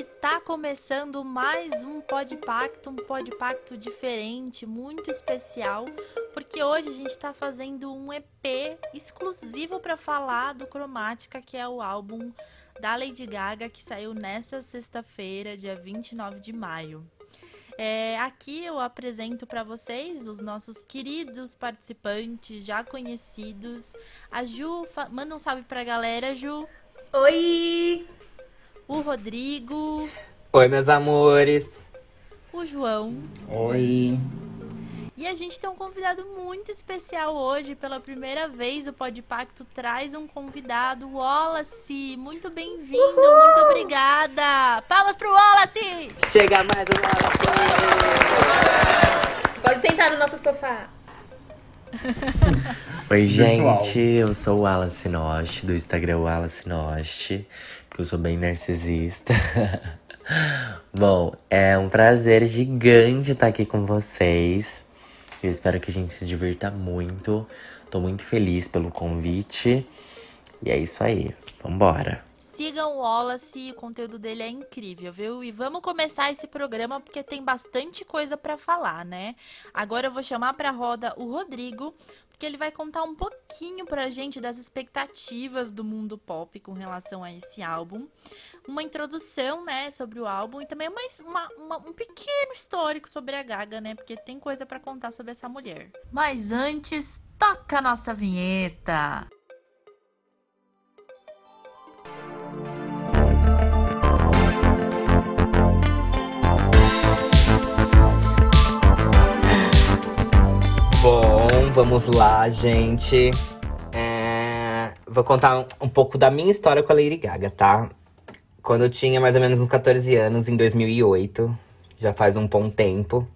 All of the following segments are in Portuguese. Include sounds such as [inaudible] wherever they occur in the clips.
E tá começando mais um Podpacto, um Podpacto diferente, muito especial, porque hoje a gente está fazendo um EP exclusivo para falar do Cromática, que é o álbum da Lady Gaga que saiu nessa sexta-feira, dia 29 de maio. É, aqui eu apresento para vocês os nossos queridos participantes já conhecidos. A Ju, manda um salve pra galera, Ju. Oi! O Rodrigo. Oi, meus amores. O João. Oi. E a gente tem um convidado muito especial hoje. Pela primeira vez, o Podpacto traz um convidado, o Wallace. Muito bem-vindo, muito obrigada. Palmas pro Wallace! Chega mais o Wallace! Pode sentar no nosso sofá. [laughs] Oi, gente. Eu sou o Wallace Nost, do Instagram Wallace Nost. Eu sou bem narcisista. [laughs] Bom, é um prazer gigante estar aqui com vocês. Eu espero que a gente se divirta muito. Tô muito feliz pelo convite. E é isso aí. Vambora. Sigam o Wallace, o conteúdo dele é incrível, viu? E vamos começar esse programa porque tem bastante coisa para falar, né? Agora eu vou chamar para roda o Rodrigo, porque ele vai contar um pouquinho pra gente das expectativas do mundo pop com relação a esse álbum uma introdução, né, sobre o álbum e também mais uma, uma, um pequeno histórico sobre a Gaga, né, porque tem coisa para contar sobre essa mulher. Mas antes, toca a nossa vinheta. Vamos lá, gente. É... Vou contar um pouco da minha história com a Lady Gaga, tá? quando eu tinha mais ou menos uns 14 anos, em 2008, já faz um bom tempo,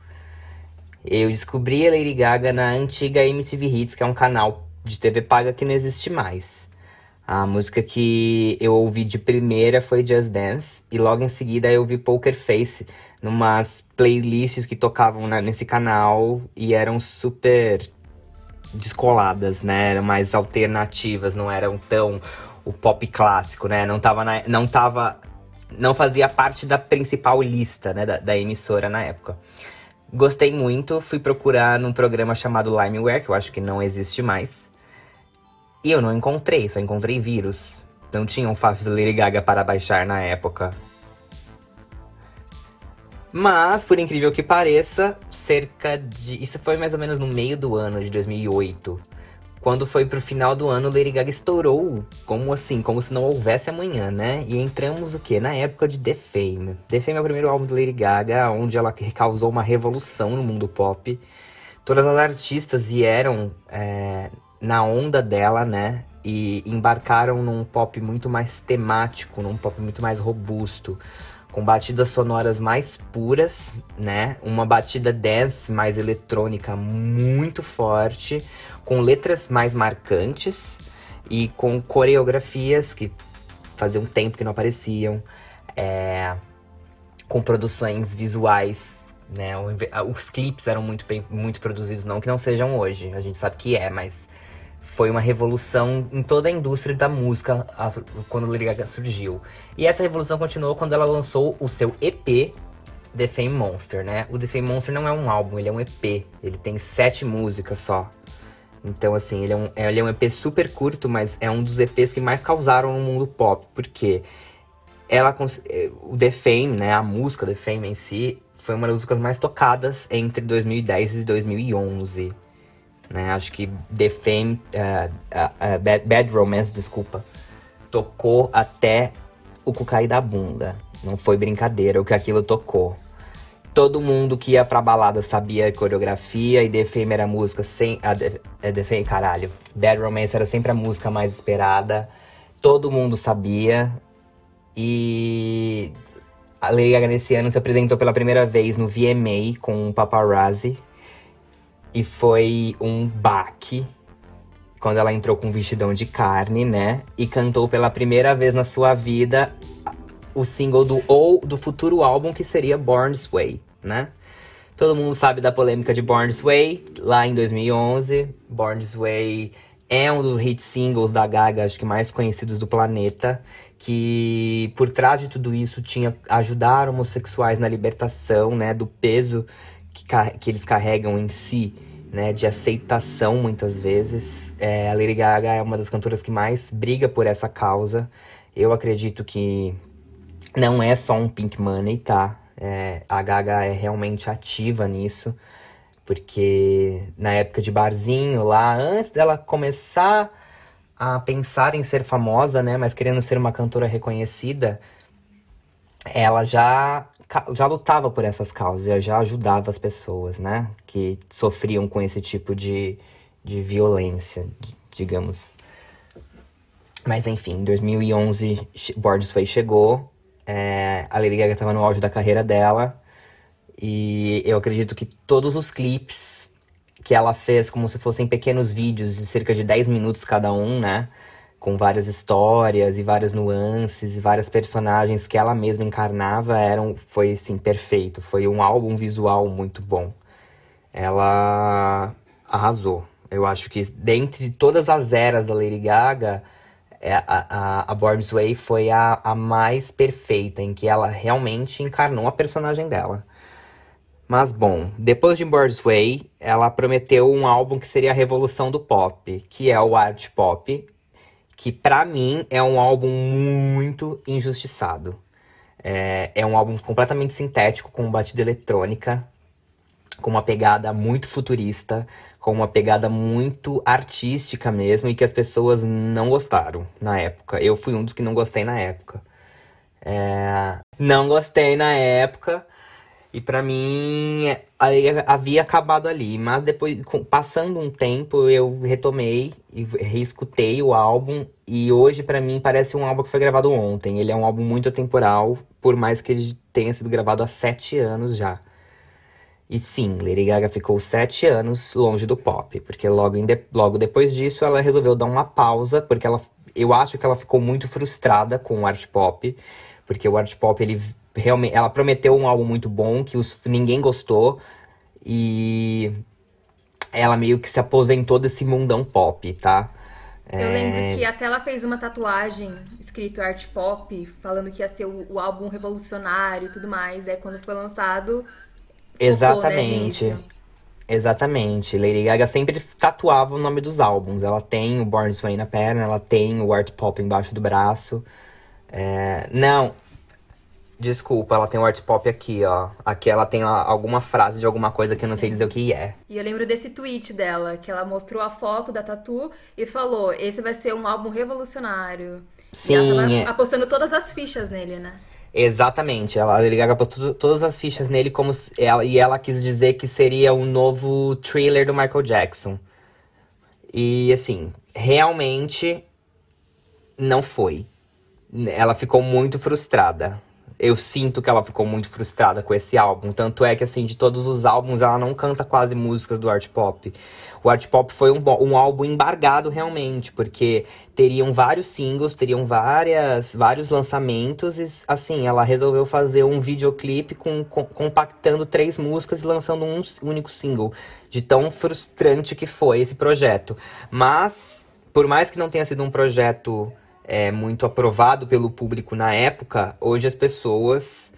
eu descobri a Lady Gaga na antiga MTV Hits, que é um canal de TV paga que não existe mais. A música que eu ouvi de primeira foi Just Dance, e logo em seguida eu ouvi Poker Face, numas playlists que tocavam na, nesse canal e eram super descoladas, né? Eram mais alternativas, não eram tão o pop clássico, né? Não tava, na, não tava, não fazia parte da principal lista, né, da, da, emissora na época. Gostei muito, fui procurar num programa chamado Limeware, que eu acho que não existe mais. E eu não encontrei, só encontrei vírus. Não tinha um fácil Lady Gaga para baixar na época. Mas, por incrível que pareça, cerca de. Isso foi mais ou menos no meio do ano de 2008 quando foi pro final do ano, Lady Gaga estourou, como assim, como se não houvesse amanhã, né? E entramos o quê? Na época de The Fame. The Fame é o primeiro álbum de Lady Gaga, onde ela causou uma revolução no mundo pop. Todas as artistas vieram é, na onda dela, né? E embarcaram num pop muito mais temático, num pop muito mais robusto com batidas sonoras mais puras, né? Uma batida dance mais eletrônica muito forte, com letras mais marcantes e com coreografias que fazia um tempo que não apareciam, é, com produções visuais, né? Os clipes eram muito bem, muito produzidos, não que não sejam hoje, a gente sabe que é, mas foi uma revolução em toda a indústria da música quando Lady Gaga surgiu. E essa revolução continuou quando ela lançou o seu EP The Fame Monster, né? O The Fame Monster não é um álbum, ele é um EP. Ele tem sete músicas só. Então, assim, ele é, um, ele é um EP super curto, mas é um dos EPs que mais causaram no mundo pop. Porque ela, eh, o The Fame, né? A música The Fame em si, foi uma das músicas mais tocadas entre 2010 e 2011. Né? Acho que The Fame, uh, uh, Bad, Bad, Romance, desculpa, tocou até o cu cair da bunda. Não foi brincadeira o que aquilo tocou. Todo mundo que ia pra balada sabia a coreografia e The Fame era a música sem. A The, é The Fame, caralho. Bad Romance era sempre a música mais esperada. Todo mundo sabia. E a Lady Gaga nesse ano se apresentou pela primeira vez no VMA com o Paparazzi e foi um baque quando ela entrou com um vestidão de carne, né? E cantou pela primeira vez na sua vida o single do ou do futuro álbum que seria Born This Way, né? Todo mundo sabe da polêmica de Born This Way, lá em 2011. Born This Way é um dos hit singles da Gaga, acho que mais conhecidos do planeta, que por trás de tudo isso tinha ajudar homossexuais na libertação, né, do peso que, que eles carregam em si, né, de aceitação muitas vezes. É, a Lady Gaga é uma das cantoras que mais briga por essa causa. Eu acredito que não é só um Pink Money, tá? É, a Gaga é realmente ativa nisso, porque na época de barzinho lá, antes dela começar a pensar em ser famosa, né, mas querendo ser uma cantora reconhecida, ela já, já lutava por essas causas, já ajudava as pessoas, né, que sofriam com esse tipo de, de violência, digamos. Mas enfim, em 2011, Borges Way chegou, é, a Lady Gaga estava no auge da carreira dela, e eu acredito que todos os clipes que ela fez, como se fossem pequenos vídeos de cerca de 10 minutos cada um, né? Com várias histórias e várias nuances e várias personagens que ela mesma encarnava, eram, foi assim, perfeito. Foi um álbum visual muito bom. Ela arrasou. Eu acho que dentre todas as eras da Lady Gaga, é, a, a, a Born's Way foi a, a mais perfeita, em que ela realmente encarnou a personagem dela. Mas bom, depois de Born's Way, ela prometeu um álbum que seria a revolução do pop, que é o art pop, que para mim é um álbum muito injustiçado. É, é um álbum completamente sintético, com batida eletrônica, com uma pegada muito futurista, com uma pegada muito artística mesmo, e que as pessoas não gostaram na época. Eu fui um dos que não gostei na época. É, não gostei na época. E para mim havia acabado ali, mas depois, passando um tempo, eu retomei e reescutei o álbum e hoje para mim parece um álbum que foi gravado ontem. Ele é um álbum muito atemporal, por mais que ele tenha sido gravado há sete anos já. E sim, Lady Gaga ficou sete anos longe do pop, porque logo, de, logo depois disso ela resolveu dar uma pausa, porque ela, eu acho que ela ficou muito frustrada com o art pop, porque o art pop ele realmente, ela prometeu um álbum muito bom que os, ninguém gostou e ela meio que se aposentou desse mundão pop, tá? Eu é... lembro que até ela fez uma tatuagem escrito art pop, falando que ia ser o, o álbum revolucionário e tudo mais. Aí quando foi lançado. Exatamente. Focou, né, Exatamente. Lady Gaga sempre tatuava o nome dos álbuns. Ela tem o Born Sway na perna, ela tem o art pop embaixo do braço. É... Não, Desculpa, ela tem o art pop aqui, ó. Aqui ela tem alguma frase de alguma coisa que eu não sei dizer o que é. E eu lembro desse tweet dela, que ela mostrou a foto da Tatu e falou: esse vai ser um álbum revolucionário. Sim. E ela tava é. apostando todas as fichas nele, né? Exatamente, ela, a Lady Gaga todas as fichas nele como ela, e ela quis dizer que seria um novo thriller do Michael Jackson. E assim, realmente não foi. Ela ficou muito frustrada eu sinto que ela ficou muito frustrada com esse álbum. Tanto é que, assim, de todos os álbuns, ela não canta quase músicas do art pop. O art pop foi um, um álbum embargado realmente, porque teriam vários singles, teriam várias, vários lançamentos, e assim, ela resolveu fazer um videoclipe com, com, compactando três músicas e lançando um único single. De tão frustrante que foi esse projeto. Mas, por mais que não tenha sido um projeto é, muito aprovado pelo público na época, hoje as pessoas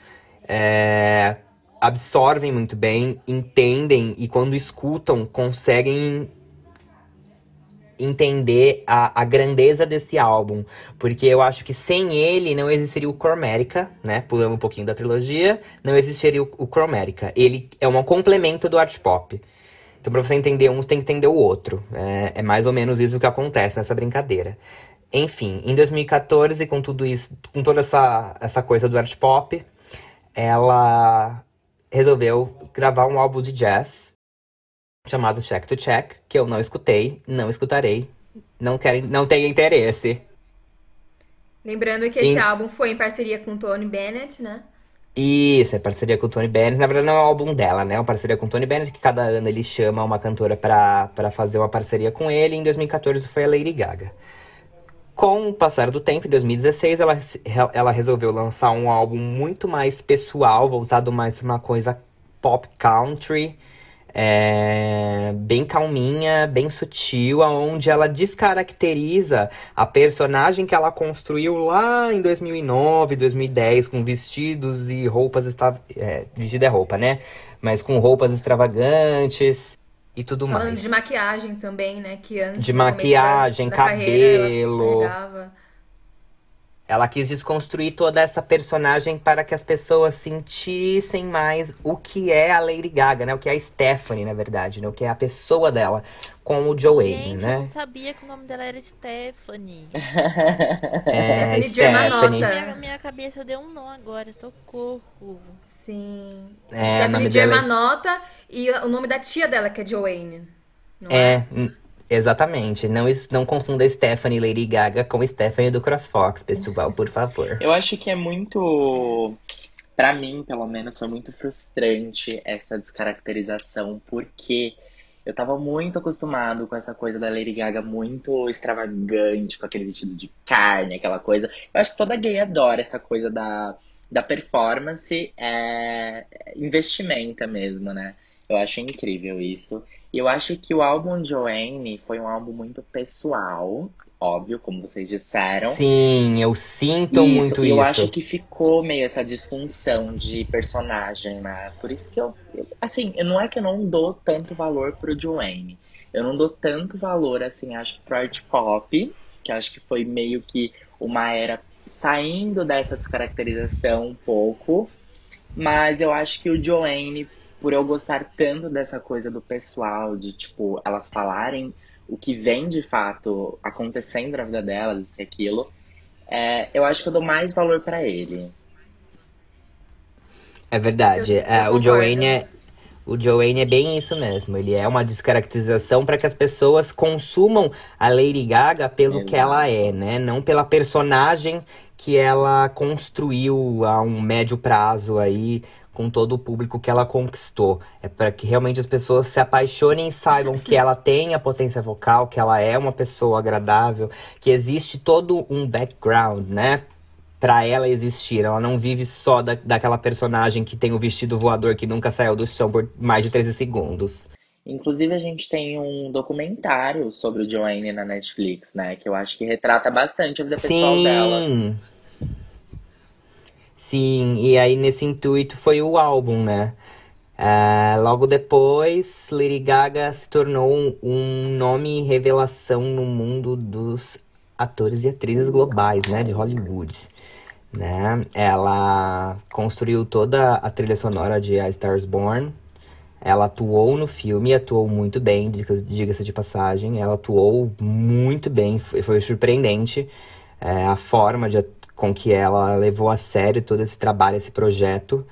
é, absorvem muito bem, entendem e quando escutam conseguem entender a, a grandeza desse álbum. Porque eu acho que sem ele não existiria o Chromatica, né? Pulando um pouquinho da trilogia, não existiria o, o. Ele é um complemento do art pop. Então, pra você entender um, você tem que entender o outro. É, é mais ou menos isso que acontece nessa brincadeira. Enfim, em 2014, com tudo isso, com toda essa, essa coisa do art pop, ela resolveu gravar um álbum de jazz chamado Check to Check, que eu não escutei, não escutarei, não quero, não tenho interesse. Lembrando que esse em... álbum foi em parceria com Tony Bennett, né? Isso, é parceria com o Tony Bennett. Na verdade, não é um álbum dela, né? É uma parceria com o Tony Bennett, que cada ano ele chama uma cantora pra, pra fazer uma parceria com ele. Em 2014 foi a Lady Gaga. Com o passar do tempo, em 2016, ela, ela resolveu lançar um álbum muito mais pessoal, voltado mais para uma coisa pop country. é, bem calminha, bem sutil, onde ela descaracteriza a personagem que ela construiu lá em 2009, 2010, com vestidos e roupas. Extra... É, vestido é roupa, né? Mas com roupas extravagantes e tudo Falando mais. de maquiagem também, né? Que antes, De maquiagem, da, da carreira, cabelo. ela carregava. Ela quis desconstruir toda essa personagem para que as pessoas sentissem mais o que é a Lady Gaga, né? O que é a Stephanie, na verdade, né? O que é a pessoa dela com o Joe Gente, eu né? não sabia que o nome dela era Stephanie. [laughs] É, Stephanie Germanotta. Stephanie. Minha, minha cabeça deu um nó agora, socorro. Sim. É, o Stephanie nome dela é- Germanotta e o nome da tia dela, que é Joanne. Não É, hum, exatamente. Não, não confunda Stephanie Lady Gaga com Stephanie do CrossFox, pessoal, por favor. [laughs] Eu acho que é muito, Pra mim, pelo menos, foi muito frustrante essa descaracterização, porque eu tava muito acostumado com essa coisa da Lady Gaga muito extravagante, com aquele vestido de carne, aquela coisa. Eu acho que toda gay adora essa coisa da, da performance, é, investimenta mesmo, né? Eu acho incrível isso. E eu acho que o álbum Joanne foi um álbum muito pessoal, óbvio, como vocês disseram. Sim, eu sinto Isso, muito e eu isso. acho que ficou meio essa disfunção de personagem, né? Por isso que eu, eu- assim, eu- não é que eu não dou tanto valor pro Joanne. Eu não dou tanto valor, assim, acho que pro art pop, que acho que foi meio que uma era saindo dessa descaracterização um pouco. Mas eu acho que o Joanne, por eu gostar tanto dessa coisa do pessoal, de, tipo, elas falarem o que vem de fato acontecendo na vida delas, isso e aquilo, é, eu acho que eu dou mais valor pra ele. É verdade. Eu- eu É, o. Joanne é, o Joanne é bem isso mesmo. Ele é uma descaracterização para que as pessoas consumam a Lady Gaga pelo que Exato. ela é, né? Não pela personagem que ela construiu a um médio prazo aí com todo o público que ela conquistou. É para que realmente as pessoas se apaixonem e saibam que ela tem a potência vocal, que ela é uma pessoa agradável, que existe todo um background, né? Pra ela existir. Ela não vive só da, daquela personagem que tem o vestido voador que nunca saiu do chão por mais de 13 segundos. Inclusive, a gente tem um documentário sobre o Joanne na Netflix, né? Que eu acho que retrata bastante a vida pessoal dela. Sim. Sim, e aí nesse intuito foi o álbum, né? Ah, logo depois, Lady Gaga se tornou um, um nome e revelação no mundo dos atores e atrizes globais, né? De Hollywood. Né? Ela construiu toda a trilha sonora de A Star is Born. Ela atuou no filme, atuou muito bem, diga- diga-se de passagem. Ela atuou muito bem, foi, foi surpreendente é, a forma de, com que ela levou a sério todo esse trabalho, esse projeto,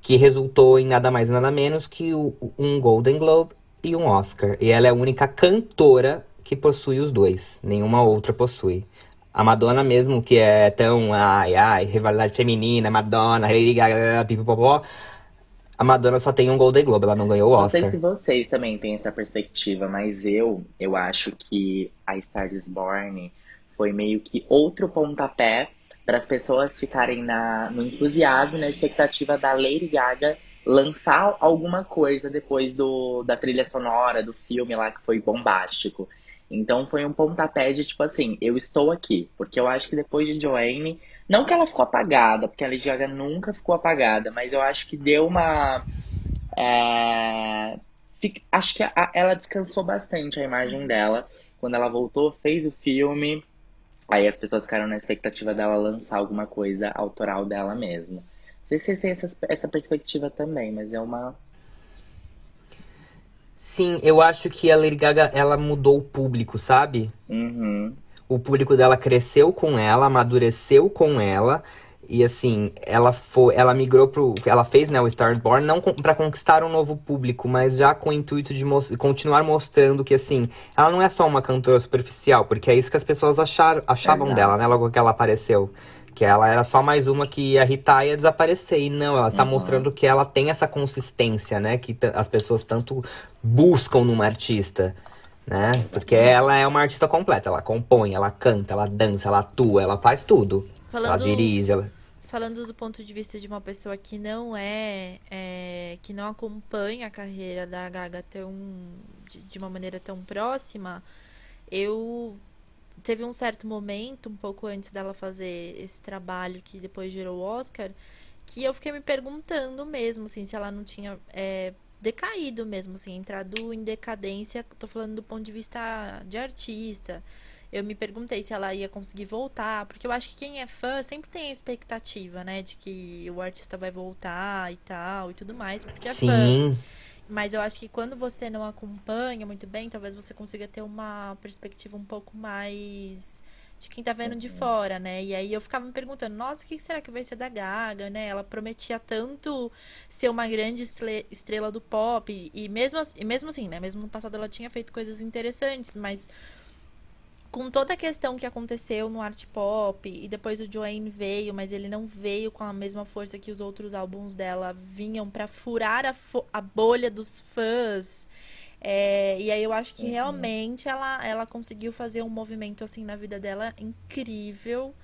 que resultou em nada mais nada menos que o- um Golden Globe e um Oscar. E ela é a única cantora que possui os dois, nenhuma outra possui. A Madonna mesmo, que é tão, ai, ai, rivalidade feminina, Madonna, pipipopó. A Madonna só tem um Golden Globe, ela não ganhou o Não sei Oscar. se vocês também têm essa perspectiva, mas eu, eu acho que a Star is Born foi meio que outro pontapé para as pessoas ficarem na, no entusiasmo e na expectativa da Lady Gaga lançar alguma coisa depois do, da trilha sonora, do filme lá que foi bombástico. Então foi um pontapé de tipo assim, eu estou aqui, porque eu acho que depois de Joanne, não que ela ficou apagada, porque a Lady Gaga nunca ficou apagada, mas eu acho que deu uma é, acho que a- ela descansou bastante a imagem dela. Quando ela voltou, fez o filme. Aí as pessoas ficaram na expectativa dela lançar alguma coisa autoral dela mesmo. Não sei se vocês têm essa, essa perspectiva também, mas é uma. Sim, eu acho que a Lady Gaga, ela mudou o público, sabe? Uhum. O público dela cresceu com ela, amadureceu com ela. E assim, ela foi, ela migrou pro, ela fez, né, o Star Born não para conquistar um novo público, mas já com o intuito de mos- continuar mostrando que assim, ela não é só uma cantora superficial, porque é isso que as pessoas acharam, achavam Exato. dela, né, logo que ela apareceu. Que ela era só mais uma que ia irritar e ia desaparecer. E não, ela tá Uhum. mostrando que ela tem essa consistência, né? Que as pessoas tanto buscam numa artista, né? Porque ela é uma artista completa. Ela compõe, ela canta, ela dança, ela atua, ela faz tudo. Ela Falando, dirige, ela... falando do ponto de vista de uma pessoa que não é, é que não acompanha a carreira da Gaga tão de, de uma maneira tão próxima, eu teve um certo momento, um pouco antes dela fazer esse trabalho que depois gerou o Oscar, que eu fiquei me perguntando mesmo, assim, se ela não tinha é, decaído mesmo, assim, entrado em decadência, tô falando do ponto de vista de artista. Eu me perguntei se ela ia conseguir voltar, porque eu acho que quem é fã sempre tem a expectativa, né, de que o artista vai voltar e tal e tudo mais, porque é Sim. fã. Mas eu acho que quando você não acompanha muito bem, talvez você consiga ter uma perspectiva um pouco mais de quem tá vendo de fora, né? E aí eu ficava me perguntando, nossa, o que será que vai ser da Gaga, né? Ela prometia tanto ser uma grande estrela do pop. E mesmo, e mesmo assim, né? Mesmo no passado ela tinha feito coisas interessantes, mas com toda a questão que aconteceu no art pop e depois o Joanne veio, mas ele não veio com a mesma força que os outros álbuns dela vinham para furar a, a, bolha dos fãs. É, e aí eu acho que uhum. realmente ela, ela conseguiu fazer um movimento assim na vida dela incrível.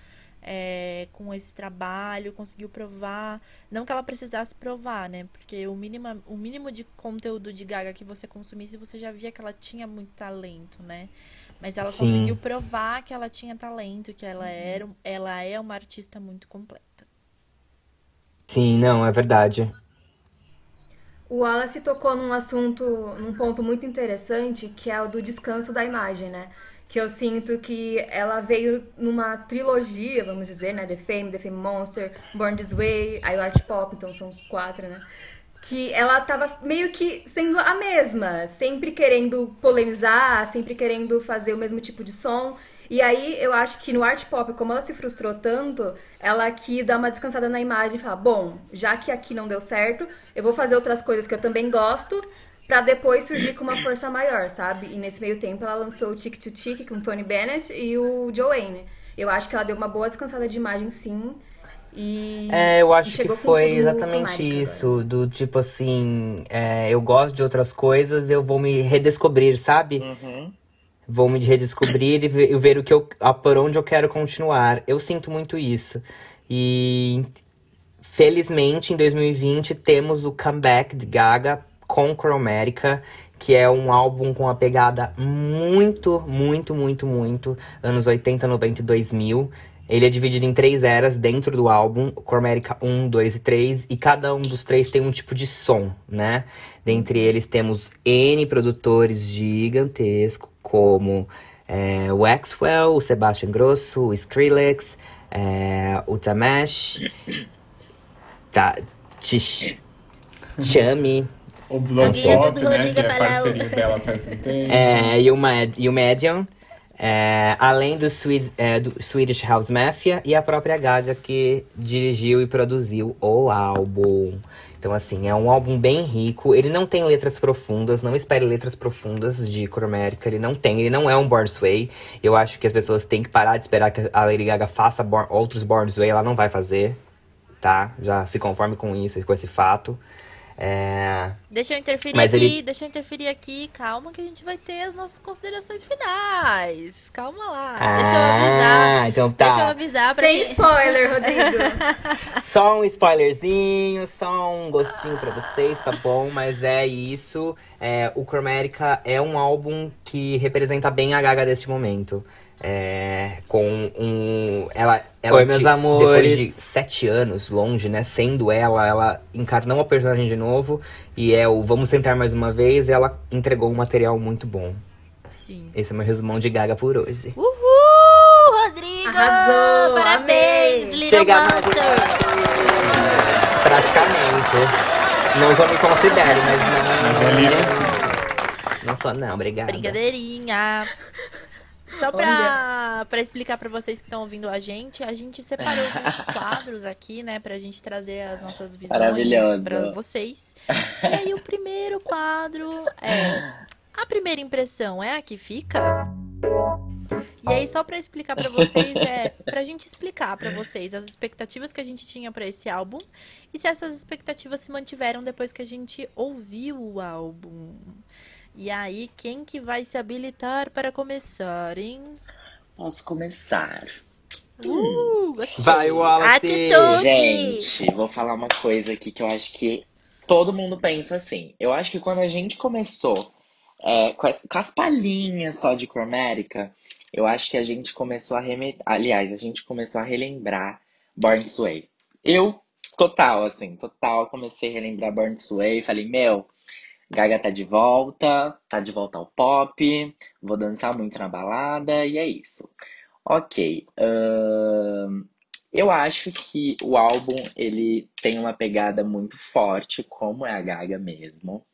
É, com esse trabalho, conseguiu provar. Não que ela precisasse provar, né? Porque o mínimo, o mínimo de conteúdo de Gaga que você consumisse, você já via que ela tinha muito talento, né? Mas ela Sim. conseguiu provar que ela tinha talento, que ela, era, ela é uma artista muito completa. Sim, não, é verdade. O Wallace tocou num assunto, num ponto muito interessante, que é o do descanso da imagem, né? Que eu sinto que ela veio numa trilogia, vamos dizer, né? The Fame, The Fame Monster, Born This Way, o Art Pop, então são quatro, né? que ela tava meio que sendo a mesma, sempre querendo polemizar, sempre querendo fazer o mesmo tipo de som. E aí eu acho que no art pop, como ela se frustrou tanto, ela quis dar uma descansada na imagem e falar: bom, já que aqui não deu certo, eu vou fazer outras coisas que eu também gosto, para depois surgir com uma força maior, sabe? E nesse meio tempo ela lançou o Tick to Tick com o Tony Bennett e o Joanne. Eu acho que ela deu uma boa descansada de imagem, sim. E, é, eu acho que foi exatamente isso. Agora. Do tipo assim, é, eu gosto de outras coisas, eu vou me redescobrir, sabe? Uhum. Vou me redescobrir e ver, ver, o que eu. por onde eu quero continuar. Eu sinto muito isso. E felizmente em 2020 temos o comeback de Gaga com Chromatica, que é um álbum com uma pegada muito, muito, muito, muito anos 80, 90 e 2000. Ele é dividido em três eras dentro do álbum, Chromatica 1, 2 e 3, e cada um dos três tem um tipo de som, né? Dentre eles temos N produtores gigantescos, como é, o Axwell, o Sebastian Grosso, o Skrillex, é, o Tamesh, tá, Tish, Chami. O Bloodshot, né, que é parceria dela faz um tempo. [laughs] É, e e o Medium. É, além do, Swedish, é, do Swedish House Mafia e a própria Gaga que dirigiu e produziu o álbum. Então, assim, é um álbum bem rico. Ele não tem letras profundas, não espere letras profundas de Chromatica. Ele não tem, ele não é um Born Sway. Eu acho que as pessoas têm que parar de esperar que a Lady Gaga faça born, outros Born Sway. Ela não vai fazer, tá? Já se conforme com isso, com esse fato. É... Deixa eu interferir aqui, ele... deixa eu interferir aqui. Calma que a gente vai ter as nossas considerações finais. Calma lá. Ah, deixa eu avisar. Então tá. Deixa eu avisar pra Sem que... spoiler, Rodrigo. [laughs] só um spoilerzinho, só um gostinho pra vocês, tá bom? Mas é isso. É, o Chromatica é um álbum que representa bem a Gaga deste momento. É, com um. Ela, ela Oi, meus amores. Depois de sete anos longe, né? Sendo ela, ela encarnou a personagem de novo. E é o Vamos Tentar Mais Uma Vez. ela entregou um material muito bom. Sim. Esse é o meu resumão de Gaga por hoje. Uhul! Rodrigo! Arrasou! Parabéns, Little Chega Monster! Praticamente. Não que eu me considere, mas não. Mas é Não sou, não, obrigada. Brincadeirinha. Só pra, pra explicar para vocês que estão ouvindo a gente, a gente separou [laughs] alguns quadros aqui, né, pra gente trazer as nossas visões para vocês. E aí, o primeiro quadro é. A primeira impressão é a que fica? E aí, só para explicar para vocês, é pra gente explicar para vocês as expectativas que a gente tinha para esse álbum e se essas expectativas se mantiveram depois que a gente ouviu o álbum. E aí, quem que vai se habilitar para começar, hein? Posso começar. Uh, Vai, Wallace! Atitude! Gente, vou falar uma coisa aqui que eu acho que todo mundo pensa assim. Eu acho que quando a gente começou é, com, as, com as palhinhas só de Cromérica, eu acho que a gente começou a remeter. Aliás, a gente começou a relembrar Born This Way. Eu, total, assim, total, comecei a relembrar Born This Way. Falei, meu, Gaga tá de volta, tá de volta ao pop, vou dançar muito na balada, e é isso. Ok. Uh, eu acho que o álbum ele tem uma pegada muito forte, como é a Gaga mesmo.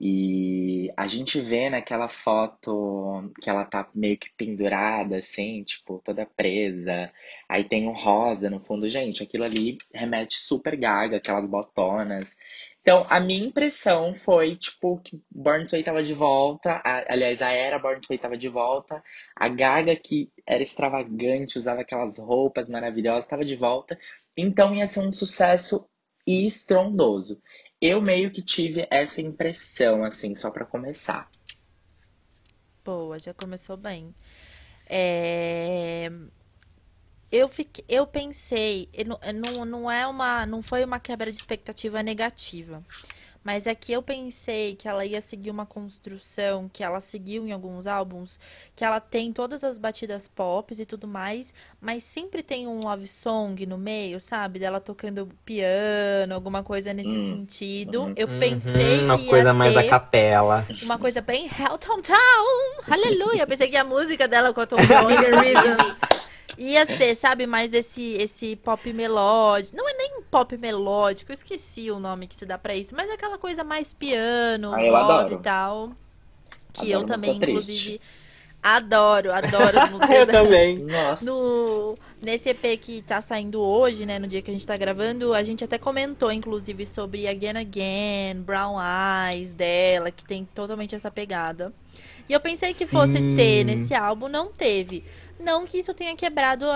E a gente vê naquela foto que ela tá meio que pendurada, assim, tipo, toda presa. Aí tem um rosa no fundo. Gente, aquilo ali remete super gaga, aquelas botonas. Então, a minha impressão foi, tipo, que Born Way tava de volta. A, aliás, a era Born Way tava de volta. A Gaga, que era extravagante, usava aquelas roupas maravilhosas, tava de volta. Então, ia ser um sucesso estrondoso. Eu meio que tive essa impressão, assim, só para começar. Boa, já começou bem. É... Eu, fiquei, eu pensei, não, não, é uma, não foi uma quebra de expectativa negativa. Mas é que eu pensei que ela ia seguir uma construção que ela seguiu em alguns álbuns, que ela tem todas as batidas pop e tudo mais, mas sempre tem um love song no meio, sabe? Dela tocando piano, alguma coisa nesse hum. sentido. Uhum. Eu pensei uhum, uma que. Uma coisa mais da capela. Uma coisa bem Helltown Town! Aleluia! Pensei que a música dela com a Tom Jones [laughs] ia ser, sabe, mais esse esse pop melódico. Não é nem pop melódico, eu esqueci o nome que se dá para isso, mas é aquela coisa mais piano, ah, voz e tal. Que adoro eu também, inclusive. Adoro, adoro as [laughs] músicas. eu também. [laughs] Nossa. No, nesse EP que tá saindo hoje, né, no dia que a gente tá gravando, a gente até comentou, inclusive, sobre Again Again, Brown Eyes dela, que tem totalmente essa pegada. E eu pensei que fosse Sim. ter nesse álbum, não teve. Não que isso tenha quebrado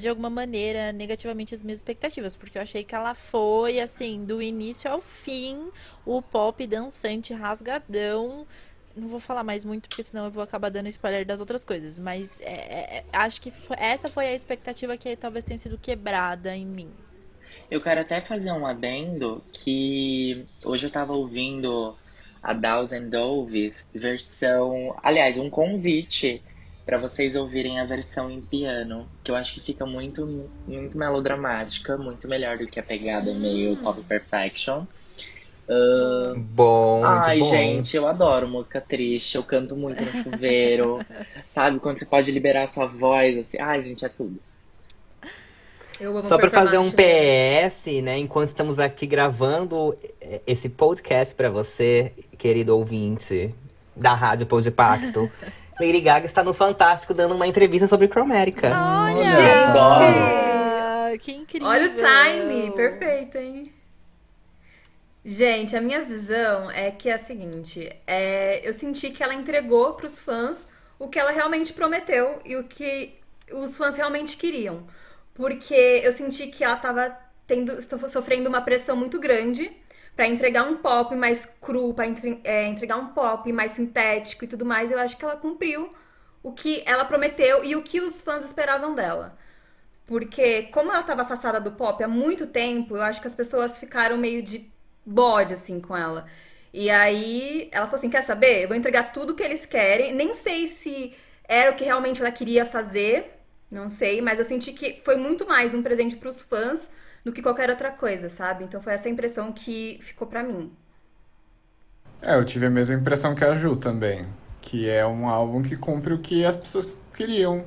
de alguma maneira negativamente as minhas expectativas, porque eu achei que ela foi assim, do início ao fim, o pop dançante rasgadão. Não vou falar mais muito, porque senão eu vou acabar dando spoiler das outras coisas. Mas é, é, é acho que foi, essa foi a expectativa que talvez tenha sido quebrada em mim. Eu quero até fazer um adendo que hoje eu tava ouvindo a Thousand Doves, versão. Aliás, um convite para vocês ouvirem a versão em piano, que eu acho que fica muito, muito melodramática, muito melhor do que a pegada meio pop perfection. Uh... Bom, Ai, bom. gente, eu adoro música triste, eu canto muito no chuveiro, [laughs] sabe? Quando você pode liberar a sua voz, assim. Ai, gente, é tudo. Só para fazer um PS, né? Enquanto estamos aqui gravando esse podcast para você, querido ouvinte da Rádio Pão de Pacto. [laughs] Lady Gaga está no Fantástico dando uma entrevista sobre Cromática. Olha! Gente! Que incrível! Olha o time! Perfeito, hein? Gente, a minha visão é que é a seguinte: é, eu senti que ela entregou para os fãs o que ela realmente prometeu e o que os fãs realmente queriam. Porque eu senti que ela estava sofrendo uma pressão muito grande para entregar um pop mais cru, para é, entregar um pop mais sintético e tudo mais, eu acho que ela cumpriu o que ela prometeu e o que os fãs esperavam dela. Porque, como ela estava afastada do pop há muito tempo, eu acho que as pessoas ficaram meio de bode, assim, com ela. E aí, ela falou assim: quer saber? Eu vou entregar tudo que eles querem. Nem sei se era o que realmente ela queria fazer, não sei, mas eu senti que foi muito mais um presente para os fãs do que qualquer outra coisa, sabe? Então foi essa impressão que ficou para mim. É, eu tive a mesma impressão que a Ju também, que é um álbum que cumpre o que as pessoas queriam,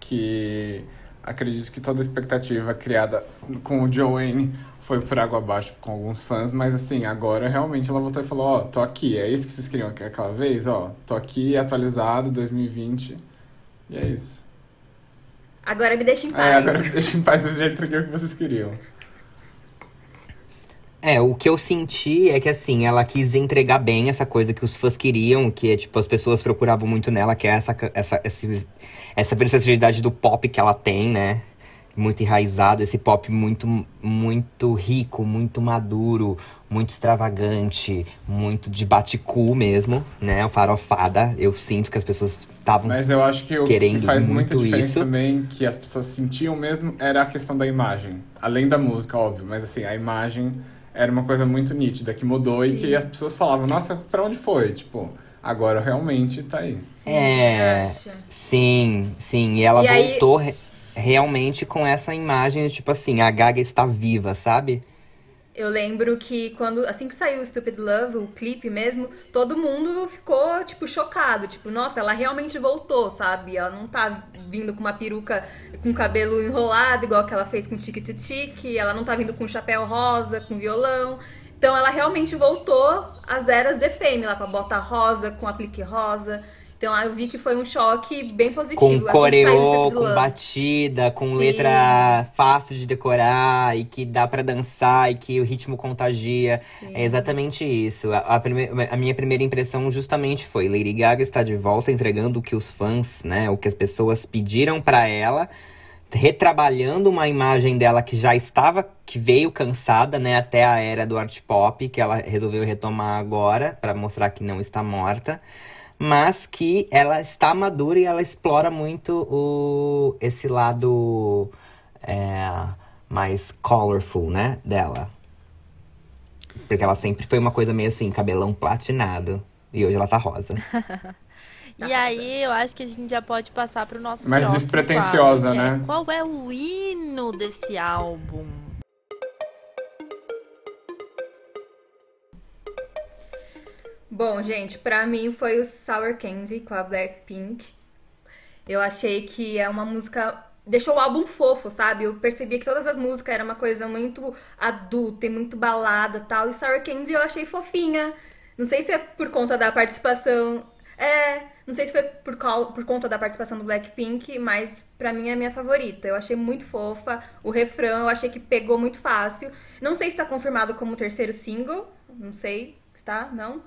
que acredito que toda a expectativa criada com o Joanne foi por água abaixo com alguns fãs, mas assim, agora realmente ela voltou e falou, ó, oh, tô aqui, é isso que vocês queriam aquela vez, ó, tô aqui atualizado, 2020, e é isso. Agora me deixa em é, paz. É, agora me deixa em paz do jeito que vocês queriam. É, o que eu senti é que assim, ela quis entregar bem essa coisa que os fãs queriam, que é, tipo, as pessoas procuravam muito nela, que é essa, essa, essa, essa versatilidade do pop que ela tem, né? Muito enraizado, esse pop muito, muito rico, muito maduro, muito extravagante, muito de bate-cu mesmo, né? O farofada. Eu sinto que as pessoas estavam Mas eu acho que o querendo que faz muito muita diferença isso. também, que as pessoas sentiam mesmo, era a questão da imagem. Além da música, óbvio, mas assim, a imagem era uma coisa muito nítida, que mudou e que as pessoas falavam, nossa, pra onde foi? Tipo, agora realmente tá aí. É, sim, sim. E ela E aí- voltou re- realmente com essa imagem, tipo assim, a Gaga está viva, sabe? Eu lembro que quando, assim que saiu o Stupid Love, o clipe mesmo, todo mundo ficou, tipo, chocado. Tipo, nossa, ela realmente voltou, sabe? Ela não tá vindo com uma peruca com cabelo enrolado, igual que ela fez com Tique Tique. Ela não tá vindo com chapéu rosa, com violão. Então ela realmente voltou às eras de Fame, lá com a bota rosa, com aplique rosa. Então eu vi que foi um choque bem positivo. Com assim coreô, com batida, com Sim. letra fácil de decorar e que dá pra dançar e que o ritmo contagia. Sim. É exatamente isso. A, a prime- a minha primeira impressão justamente foi Lady Gaga está de volta entregando o que os fãs, né, o que as pessoas pediram pra ela, retrabalhando uma imagem dela que já estava, que veio cansada, né, até a era do art pop, que ela resolveu retomar agora pra mostrar que não está morta. Mas que ela está madura e ela explora muito o, esse lado é, mais colorful, né, dela. Porque ela sempre foi uma coisa meio assim, cabelão platinado. E hoje ela tá rosa. [laughs] E aí, eu acho que a gente já pode passar pro nosso Mais próximo despretensiosa, quadro, é né? qual é o hino desse álbum? Bom, gente, pra mim foi o Sour Candy com a Blackpink. Eu achei que é uma música. Deixou o álbum fofo, sabe? Eu percebi que todas as músicas eram uma coisa muito adulta e muito balada tal. E Sour Candy eu achei fofinha. Não sei se é por conta da participação. É, não sei se foi por, cau- por conta da participação do Blackpink, mas pra mim é a minha favorita. Eu achei muito fofa. O refrão eu achei que pegou muito fácil. Não sei se tá confirmado como terceiro single. Não sei. Está? Não?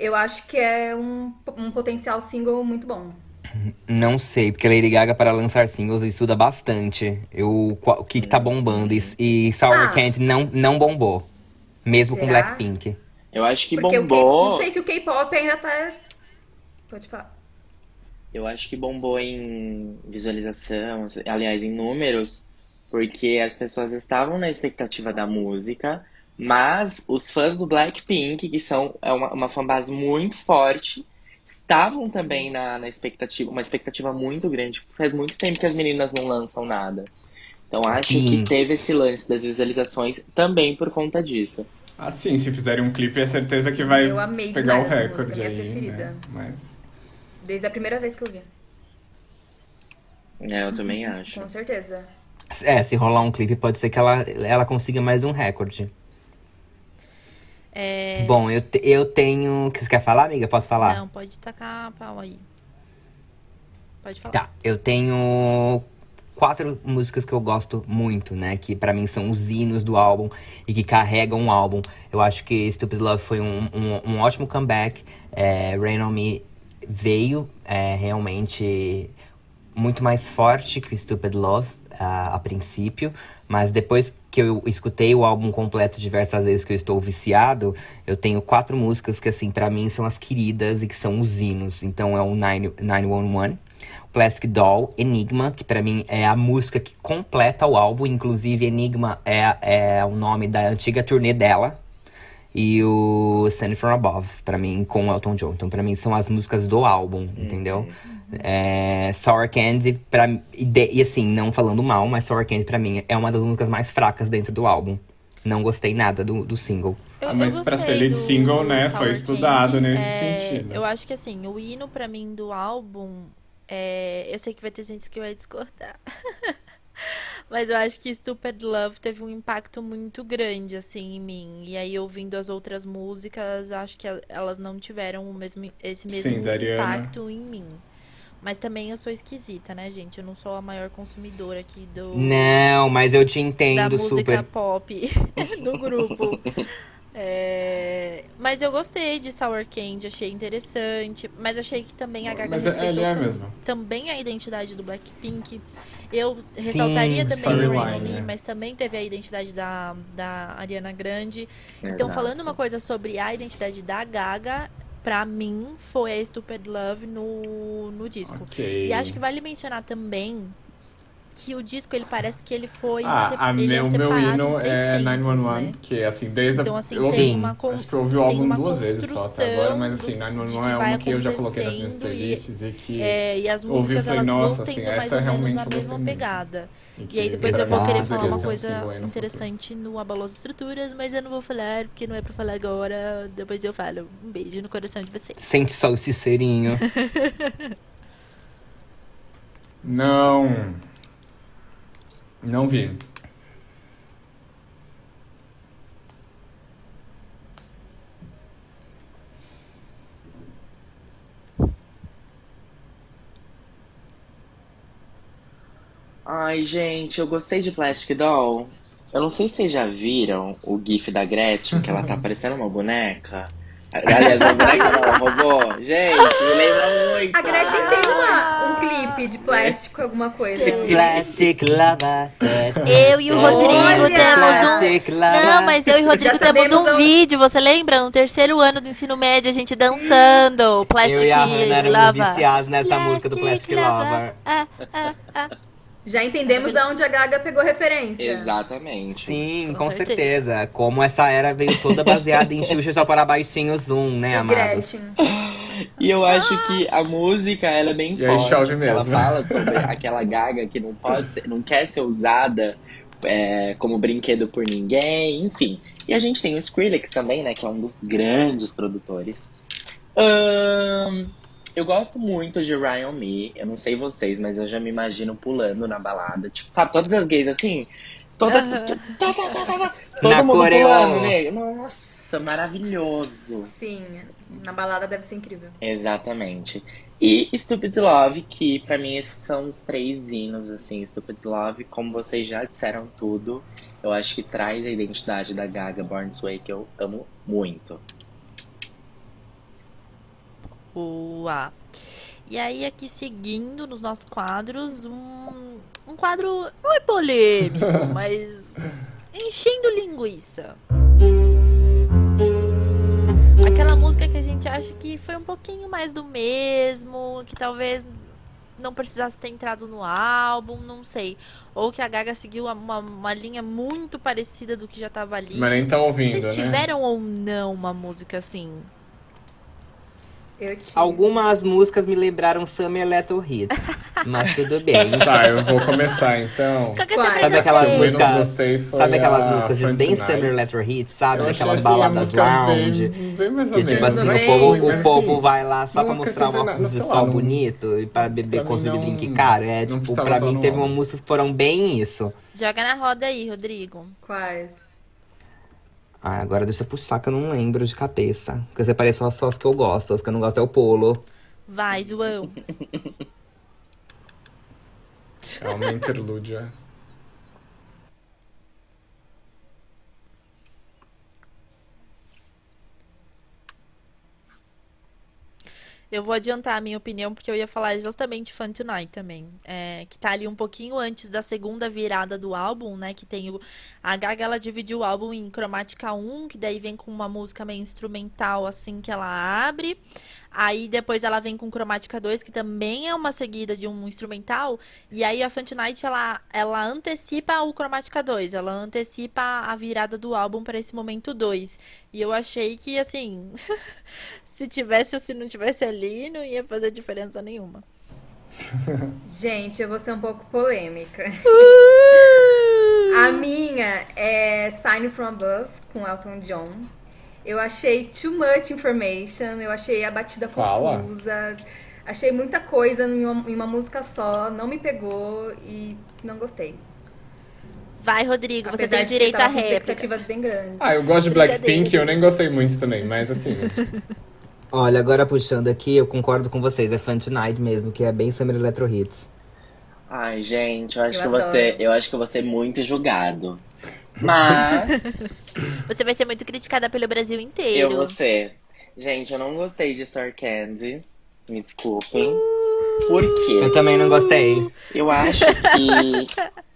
Eu acho que é um, um potencial single muito bom. Não sei, porque Lady Gaga para lançar singles estuda bastante. Eu, qual- o que, que tá bombando. E, e Sour Ah. Candy não, não bombou. Mesmo com Será? Blackpink. Eu acho que Porque bombou. não sei se o K-pop ainda tá. Pode falar. Eu acho que bombou em visualização, aliás, em números, porque as pessoas estavam na expectativa da música, mas os fãs do Blackpink, que são é uma, uma fanbase muito forte, estavam também na, na expectativa, uma expectativa muito grande. Faz muito tempo que as meninas não lançam nada. Então acho Sim. que teve esse lance das visualizações também por conta disso. Assim, se fizerem um clipe, é certeza que vai Eu amei pegar o recorde música, minha aí, preferida. né? Mas... Desde a primeira vez que eu vi. É, eu também [laughs] acho. Com certeza. É, se rolar um clipe, pode ser que ela, ela consiga mais um recorde. É... Bom, eu, te- eu tenho. Você quer falar, amiga? Posso falar? Não, pode tacar a pau aí. Pode falar. Tá, eu tenho quatro músicas que eu gosto muito, né? Que pra mim são os hinos do álbum e que carregam o álbum. Eu acho que Stupid Love foi um, um, um ótimo comeback. É, Rain On Me veio é, realmente muito mais forte que Stupid Love a, a princípio, mas depois que eu escutei o álbum completo diversas vezes que eu estou viciado, eu tenho quatro músicas que assim pra mim são as queridas e que são os hinos. Então é o Nine- 911, Plastic Doll, Enigma, que pra mim é a música que completa o álbum, inclusive Enigma é, é o nome da antiga turnê dela. E o Send From Above, pra mim, com Elton John. Então, pra mim, são as músicas do álbum, entendeu? É, Sour Candy, pra, e, de- e assim, não falando mal, mas Sour Candy, pra mim, é uma das músicas mais fracas dentro do álbum. Não gostei nada do, do single. Eu, Ah, mas eu pra ser lead do- single, do né, Sour foi estudado Candy. nesse É, sentido. Eu acho que assim, o hino pra mim do álbum, é, eu sei que vai ter gente que vai discordar. [laughs] Mas eu acho que Stupid Love teve um impacto muito grande, assim, em mim. E aí, ouvindo as outras músicas, acho que el- elas não tiveram o mesmo, esse mesmo Sim, Ariana. impacto em mim. Mas também eu sou esquisita, né, gente? Eu não sou a maior consumidora aqui do, Não, mas eu te da entendo música super. pop [laughs] do grupo. É, Mas eu gostei de Sour Candy, achei interessante. Mas achei que também a Gaga Mas é- respeitou ele é tam- mesmo. também a identidade do Blackpink. Eu ressaltaria também o Rain Me, né? mas também teve a identidade da, da Ariana Grande. Então, Exato. falando uma coisa sobre a identidade da Gaga, pra mim foi a Stupid Love no, no disco. Ok. E acho que vale mencionar também que o disco, ele parece que ele foi Ah, se- a ele meu, é meu hino é tempos, 911, né? que assim, desde Então, a, assim, eu ouvi, uma acho que eu ouvi o tem álbum uma duas vezes só até agora, mas assim, construção do- 911 de é uma que eu já coloquei nas minhas playlists e que É, e as ouvi e músicas, falei, elas nossa, vão assim, tendo mais essa ou menos realmente a mesma pegada. e E aí depois eu vou querer falar um uma coisa interessante no Abalou Estruturas, mas eu não vou falar, porque não é pra falar agora. Depois eu falo. Um beijo no coração de vocês. Sente só o cicerinho. [laughs] Não. Não vi. Ai, gente, eu gostei de Plastic Doll. Eu não sei se vocês já viram o GIF da Gretchen, que ela tá [laughs] parecendo uma boneca. Aliás, uma boneca não, robô. Gente, me lembra muito. A Gretchen tem uma, um clipe de plástico, alguma coisa. Plastic Lava. Eu e o Olha! Rodrigo temos um. Lava. Não, mas eu e o Rodrigo Já temos sabemos um onde- vídeo, você lembra? No terceiro ano do ensino médio, a gente dançando. Plastic Eu e a Hannah éramos Lava. viciados nessa música do Plastic Lover. Ah, ah, ah. Já entendemos de onde a Gaga pegou referência. Exatamente. Sim, Com com, certeza. certeza. Como essa era veio toda baseada em Xuxa só para baixinho zoom, né, E amados? Gretchen. E eu acho que a música, ela é bem E forte. Ela fala sobre aquela gaga que não pode ser, não quer ser usada é, como brinquedo por ninguém, enfim. E a gente tem o Skrillex também, né, que é um dos grandes produtores. Ahn, eu gosto muito de Ryan Me. Eu não sei vocês, mas eu já me imagino pulando na balada. Tipo, sabe, todas as gays assim. Toda, todo Na mundo pulando, né? Nossa, maravilhoso. Sim, na balada deve ser incrível. Exatamente. E Stupid Love, que pra mim esses são os três hinos, assim. Stupid Love, como vocês já disseram tudo, eu acho que traz a identidade da Gaga Born This Way, que eu amo muito. Boa. E aí, aqui seguindo nos nossos quadros, um, um quadro não é polêmico, [laughs] mas enchendo linguiça. Aquela música que a gente acha que foi um pouquinho mais do mesmo, que talvez não precisasse ter entrado no álbum, não sei. Ou que a Gaga seguiu uma, uma linha muito parecida do que já tava ali. Mas nem tá ouvindo, Vocês né? tiveram ou não uma música assim? Algumas músicas me lembraram Summer Electro Hits, [laughs] mas tudo bem. Tá, eu vou começar então. Qual que é Sabe aquelas músicas? gostei Sabe aquelas músicas de bem Tonight. Summer Electro Hits, sabe? Eu achei, Aquelas assim, a baladas música lounge. Bem, bem mais ou Que tipo assim, bem, o povo, o povo assim, vai lá só pra mostrar uma luz de sol bonito e pra beber não- drink. Cara, é tipo, pra mim teve uma álbum. músicas que foram bem isso. Joga na roda aí, Rodrigo. Quais? Ah, agora deixa eu puxar que eu não lembro de cabeça. Porque você parece só, só as que eu gosto. As que eu não gosto é o Polo. Vai, João. É uma interlúdia. Eu vou adiantar a minha opinião, porque eu ia falar justamente Fun Tonight também. É, que tá ali um pouquinho antes da segunda virada do álbum, né? Que tem o. A Gaga, ela dividiu o álbum em cromática 1, que daí vem com uma música meio instrumental, assim, que ela abre. Aí depois ela vem com cromática 2, que também é uma seguida de um instrumental. E aí a Fun Tonight, ela, ela antecipa o cromática 2. Ela antecipa a virada do álbum para esse momento 2. E eu achei que, assim, [laughs] se tivesse ou se não tivesse ali, não ia fazer diferença nenhuma. [laughs] Gente, eu vou ser um pouco polêmica. A minha é Sign From Above, com Elton John. Eu achei too much information, eu achei a batida Fala. confusa, achei muita coisa em uma, em uma música só, não me pegou e não gostei. Vai, Rodrigo, você Apesar tem de que direito à réplica. expectativas bem grandes. Ah, eu gosto de. Blackpink, eu nem gostei muito também, mas assim. [laughs] Olha, agora puxando aqui, eu concordo com vocês. É Fun Tonight mesmo, que é bem Summer Electro Hits. Ai, gente, eu acho Eu que você, eu acho que eu vou ser muito julgado. Mas [laughs] Você vai ser muito criticada pelo Brasil eu inteiro. vou ser. Gente, eu não gostei de Sir Candy. Me desculpem. Por quê? Eu também não gostei. Eu acho que. [laughs]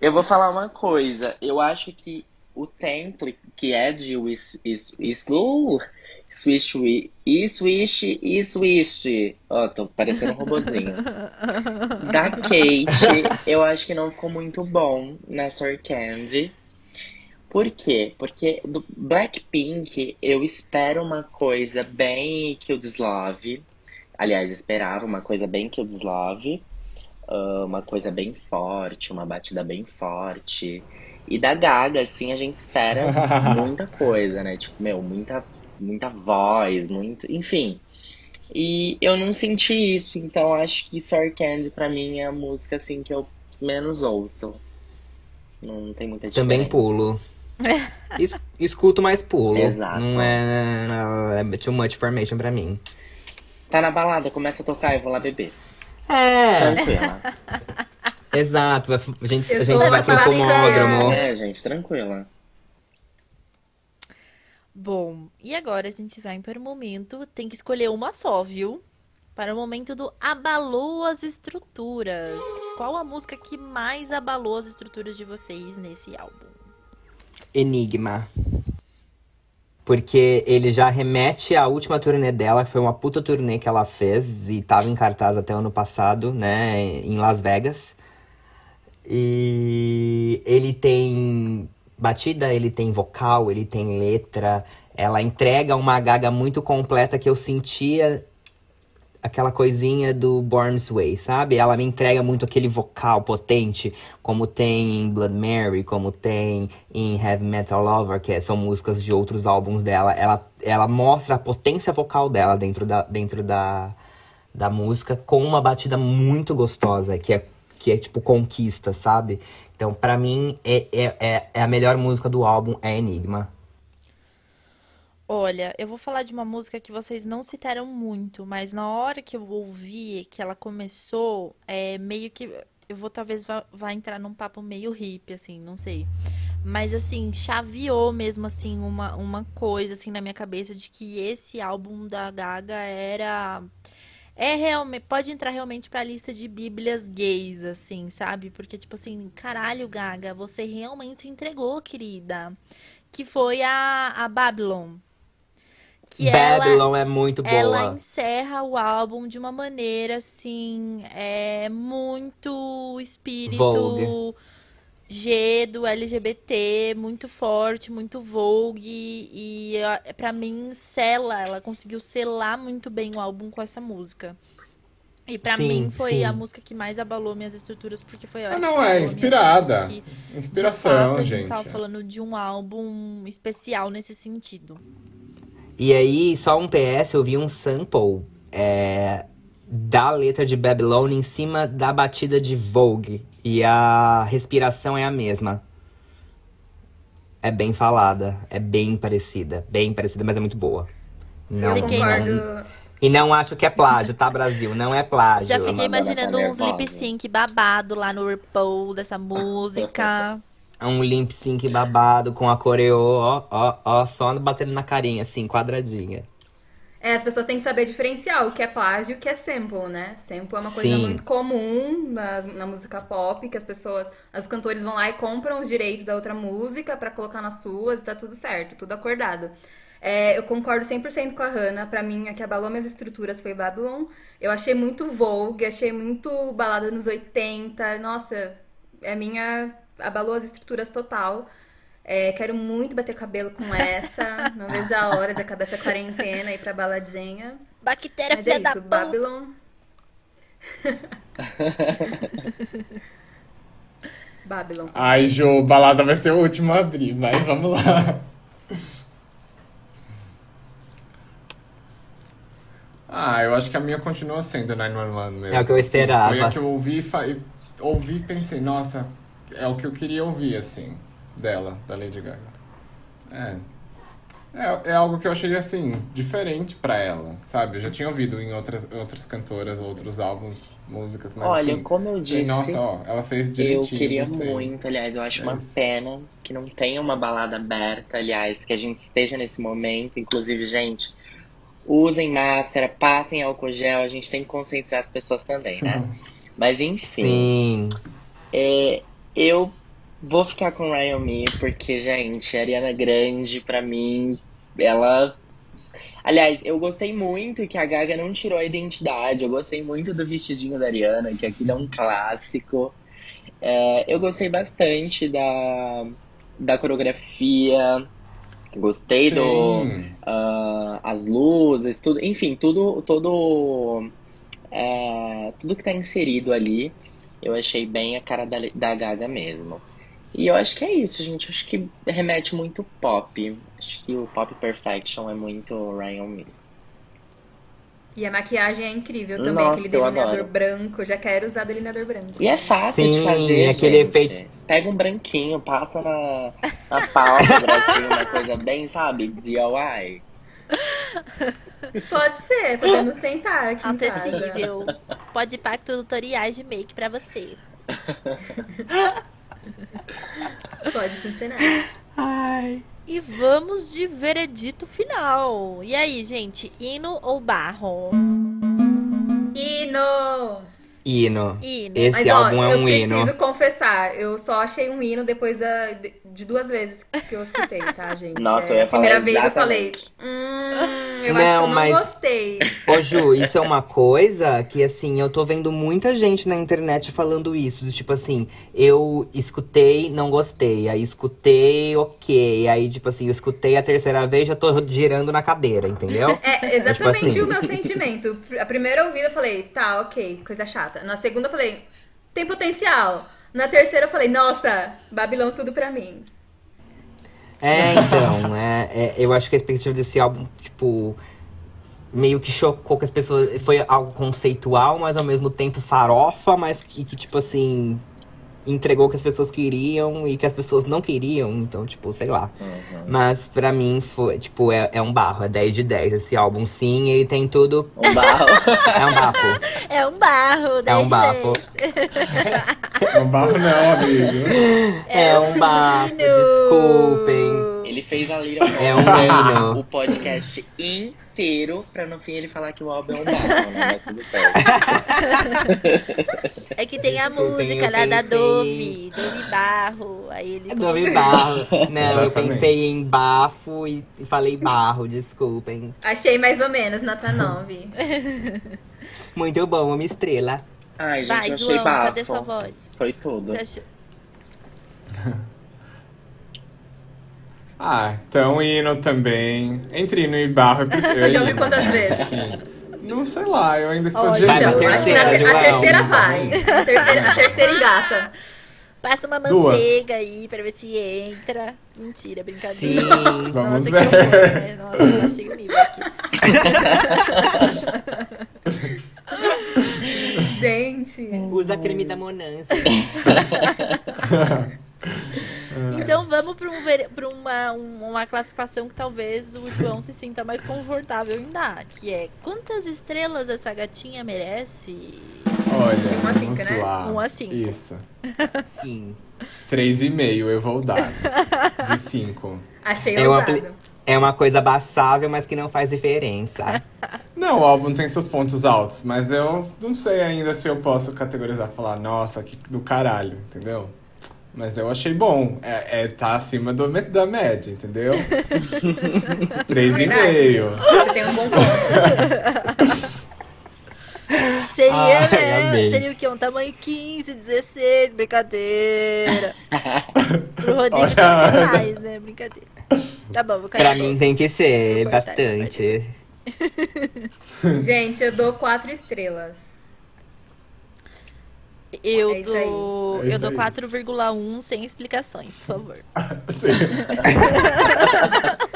Eu vou falar uma coisa. Eu acho que o tempo que é de uh, Swish, e Swish, e Swish. Ó, oh, tô parecendo um robozinho. [laughs] da Kate, eu acho que não ficou muito bom na Sir Candy. Por quê? Porque do Blackpink eu espero uma coisa bem que o Love. Aliás, esperava uma coisa bem que o Love. Uh, uma coisa bem forte, uma batida bem forte. E da Gaga, assim, a gente espera [laughs] muita coisa, né? Tipo, meu, muita, muita voz, muito. Enfim. E eu não senti isso, então acho que Sour Candy pra mim é a música assim que eu menos ouço. Não tem muita diferença. Também pulo. [laughs] Es escuto, mas pulo. Exato. Não é, não é too much information pra mim. Tá na balada, começa a tocar, eu vou lá beber. É. Tranquila. [laughs] Exato, a gente, Eu a gente vai pro fumódromo. É, gente, tranquila. Bom, e agora a gente vai para o momento, tem que escolher uma só, viu? Para o momento do abalou as estruturas. Qual a música que mais abalou as estruturas de vocês nesse álbum? Enigma. Porque ele já remete à última turnê dela, que foi uma puta turnê que ela fez e tava em cartaz até ano passado, né, em Las Vegas. E ele tem batida, ele tem vocal, ele tem letra. Ela entrega uma gaga muito completa que eu sentia aquela coisinha do Born This Way, sabe? Ela me entrega muito aquele vocal potente, como tem em Blood Mary, como tem em Heavy Metal Lover, que são músicas de outros álbuns dela. Ela, ela mostra a potência vocal dela dentro da, dentro da, da música, com uma batida muito gostosa, que é, que é tipo conquista, sabe? Então, pra mim, é, é, é, é a melhor música do álbum, é Enigma. Olha, eu vou falar de uma música que vocês não citaram muito, mas na hora que eu ouvi que ela começou, é meio que eu vou talvez vá, vá entrar num papo meio hippie, assim, não sei. Mas assim, chaveou mesmo assim uma, uma coisa assim na minha cabeça de que esse álbum da Gaga era é realmente pode entrar realmente pra lista de bíblias gays assim, sabe? Porque tipo assim, caralho, Gaga, você realmente entregou, querida. Que foi a, a Babylon que Babylon ela, é muito boa. ela encerra o álbum de uma maneira assim, é muito espírito Vogue. G do LGBT, muito forte, muito Vogue e eh, pra mim sela, ela conseguiu selar muito bem o álbum com essa música. E pra Sim, mim foi sim. a música que mais abalou minhas estruturas, porque foi a hora Ah, que não, é inspirada. de que, de Inspiração, fato, a gente gente. tava falando de um álbum especial nesse sentido. E aí, só um PS, eu vi um sample é, da letra de Babylon em cima da batida de Vogue. E a respiração é a mesma. É bem falada, é bem parecida. Bem parecida, mas é muito boa. Eu Não, Fiquei- não- e não acho que é plágio, tá, Brasil? Não é plágio. Já fiquei imaginando uns nervosa. lip sync babado lá no RuPaul dessa música. [laughs] Um limp sync babado com a coreô, ó, ó, ó, só batendo na carinha, assim, quadradinha. É, as pessoas têm que saber diferenciar o que é plágio e o que é sample, né? Sample é uma coisa Sim. muito comum na, na música pop, que as pessoas, os cantores vão lá e compram os direitos da outra música pra colocar nas suas e tá tudo certo, tudo acordado. É, eu concordo 100% com a Hannah. Pra mim, a que abalou minhas estruturas foi Babylon. Eu achei muito Vogue, achei muito balada nos 80. Nossa, é minha. Abalou as estruturas total. É, quero muito bater cabelo com essa. Não vejo a hora de acabar essa quarentena e ir pra baladinha. Bactéria Mas filha é da isso, puta. Babylon. Babylon. Ai, Jô, balada vai ser o último a abrir, mas vamos lá. Ah, eu acho que a minha continua sendo 911 mesmo. É o que eu assim. esperava. Foi a que eu ouvi e e ouvi e pensei, nossa, é o que eu queria ouvir, assim, dela, da Lady Gaga. É. É, é algo que eu achei, assim, diferente pra ela, sabe? Eu já tinha ouvido em outras, outras cantoras, outros álbuns, músicas, mas Olha, assim, como eu disse, nossa, ó, ela fez eu direitinho, queria gostei. muito, aliás, eu acho É uma isso. pena que não tenha uma balada aberta, aliás, que a gente esteja nesse momento. Inclusive, gente, usem máscara, passem álcool gel, a gente tem que conscientizar as pessoas também, né? [laughs] Mas enfim, Sim. é, eu vou ficar com Ryan Me, porque, gente, a Ariana Grande, pra mim, ela. Aliás, eu gostei muito que a Gaga não tirou a identidade. Eu gostei muito do vestidinho da Ariana, que aquilo é um clássico. É, eu gostei bastante da, da coreografia. Gostei do Sim. ah, as luzes, tudo, enfim, tudo, todo, é, tudo que tá inserido ali, eu achei bem a cara da, da Gaga mesmo. E eu acho que é isso, gente. Acho que remete muito pop. Acho que o pop perfection é muito Ryan Me. E a maquiagem é incrível também, Nossa, aquele eu delineador adoro. branco. Já quero usar delineador branco. E é fácil de Sim, fazer, aquele gente. efeito- Pega um branquinho, passa na, na pálpebra, assim, uma coisa bem, sabe, DIY. Pode ser, podemos sentar aqui. Acessível. Pode pacto tutoriais de make pra você. [laughs] [laughs] Pode funcionar. E vamos de veredito final. E aí, gente, hino ou barro? Hino! Hino. Hino. Esse Mas, ó, álbum é eu um preciso hino. confessar, eu só achei um hino depois da, de, duas vezes que eu escutei, tá, gente? Nossa, É, eu ia a primeira falar vez eu falei, exatamente. hum, eu Não, acho que eu não mas- gostei. Ô Ju, isso é uma coisa que, assim, eu tô vendo muita gente na internet falando isso. do Tipo assim, eu escutei, não gostei. Aí escutei, ok. Aí, tipo assim, eu escutei a terceira vez, já tô girando na cadeira, entendeu? É exatamente assim. o meu sentimento. A primeira ouvida eu falei, tá, ok, coisa chata. Na segunda eu falei, tem potencial. Na terceira eu falei, nossa, Babilão tudo pra mim. É, então, [laughs] é, é, eu acho que a expectativa desse álbum, tipo, meio que chocou que as pessoas. Foi algo conceitual, mas ao mesmo tempo farofa, mas que, que, tipo assim, entregou o que as pessoas queriam e que as pessoas não queriam. Então, tipo, sei lá. Mas pra mim foi, tipo, é, é um barro, é 10 de 10 esse álbum, sim, ele tem tudo. Um barro. É um bafo. É um barro, É 10 um de bafo. 10. Não barro não, amigo. É um bafo, desculpem. Ele fez a Little É um o podcast inteiro, pra no fim ele falar que o álbum é um [laughs] barro, né? Mas tudo bem. É que tem a Desculpem, música lá da Dove, Dove Barro. Aí ele. É Dove barro. Não, eu pensei em bafo e e falei barro, desculpem. Achei mais ou menos, nota 9. [laughs] Muito bom, uma estrela. Ai, gente, Vai, eu achei João, bafo. cadê sua voz? Foi tudo. Você achou? [laughs] Ah, então hino também. Entre hino e barro, eu [laughs] prefiro Eu já ouvi hino. quantas vezes? Não sei lá, eu ainda estou direito. Vai pra Então, acho que na- terceira, a, João. terceira vai. A terceira, a terceira engata. Passa uma Duas. manteiga aí pra ver se entra. Mentira, brincadeira. Sim. Vamos Nossa, ver. que horror, né? Nossa, eu achei o nível aqui. [laughs] Gente. Usa creme da Monança. [laughs] Então vamos pra, um, pra uma, um- uma classificação que talvez o João se sinta mais confortável em dar, que é quantas estrelas essa gatinha merece? Olha, Um a cinco, vamos né? lá. Um a cinco. Isso. [laughs] Sim. Três e meio eu vou dar. De cinco. Achei É uma ousado. pli- É uma coisa abaixável, mas que não faz diferença. Não, o álbum tem seus pontos altos, mas eu não sei ainda se eu posso categorizar, falar, nossa, que do caralho, entendeu? Mas eu achei bom. É, é tá acima do, da média, entendeu? [laughs] Três e Verdade. meio. Você tem um bom ponto. [laughs] Seria, Ai, né? amei. Seria o quê? Um tamanho 15, 16, brincadeira. Pro Rodrigo tem que Olha. ser mais, né? Brincadeira. Tá bom, vou cair Pra mim tem que ser bastante. [laughs] Gente, eu dou quatro estrelas. Eu É isso aí. dou, É eu dou aí. 4,1 sem explicações, por favor. [laughs] [laughs]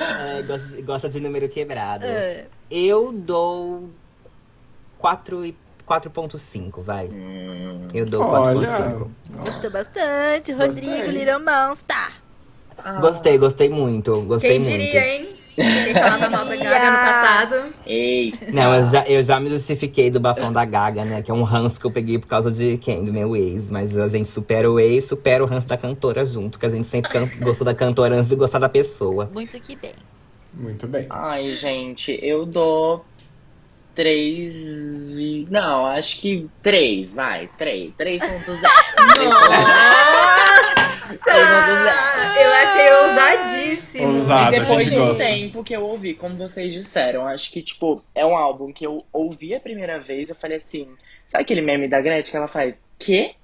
É, gosta, gosta de número quebrado. É. Eu dou 4 e 4.5, vai. Hum, Eu dou Olha. 4.5. Gostou bastante, Rodrigo Gostei. Little Monster. Gostei, gostei muito. Gostei Quem muito. diria, hein? Quem falava mal da Gaga no passado. Ei, Não, eu já, eu já me justifiquei do bafão da Gaga, né? Que é um ranço que eu peguei por causa de quem? Do meu ex. Mas a gente supera o ex, supera o ranço da cantora junto. Que a gente sempre can- gostou da cantora antes de gostar da pessoa. Muito que bem. Muito bem. Ai, gente, eu dou três. Não, acho que três, vai. Três. 3.0. [laughs] Ah, eu achei ousadíssimo. Ousado, E a depois gente de um gosta. tempo que eu ouvi, como vocês disseram, acho que, tipo, é um álbum que eu ouvi a primeira vez, eu falei assim, sabe aquele meme da Gretchen que ela faz? Quê?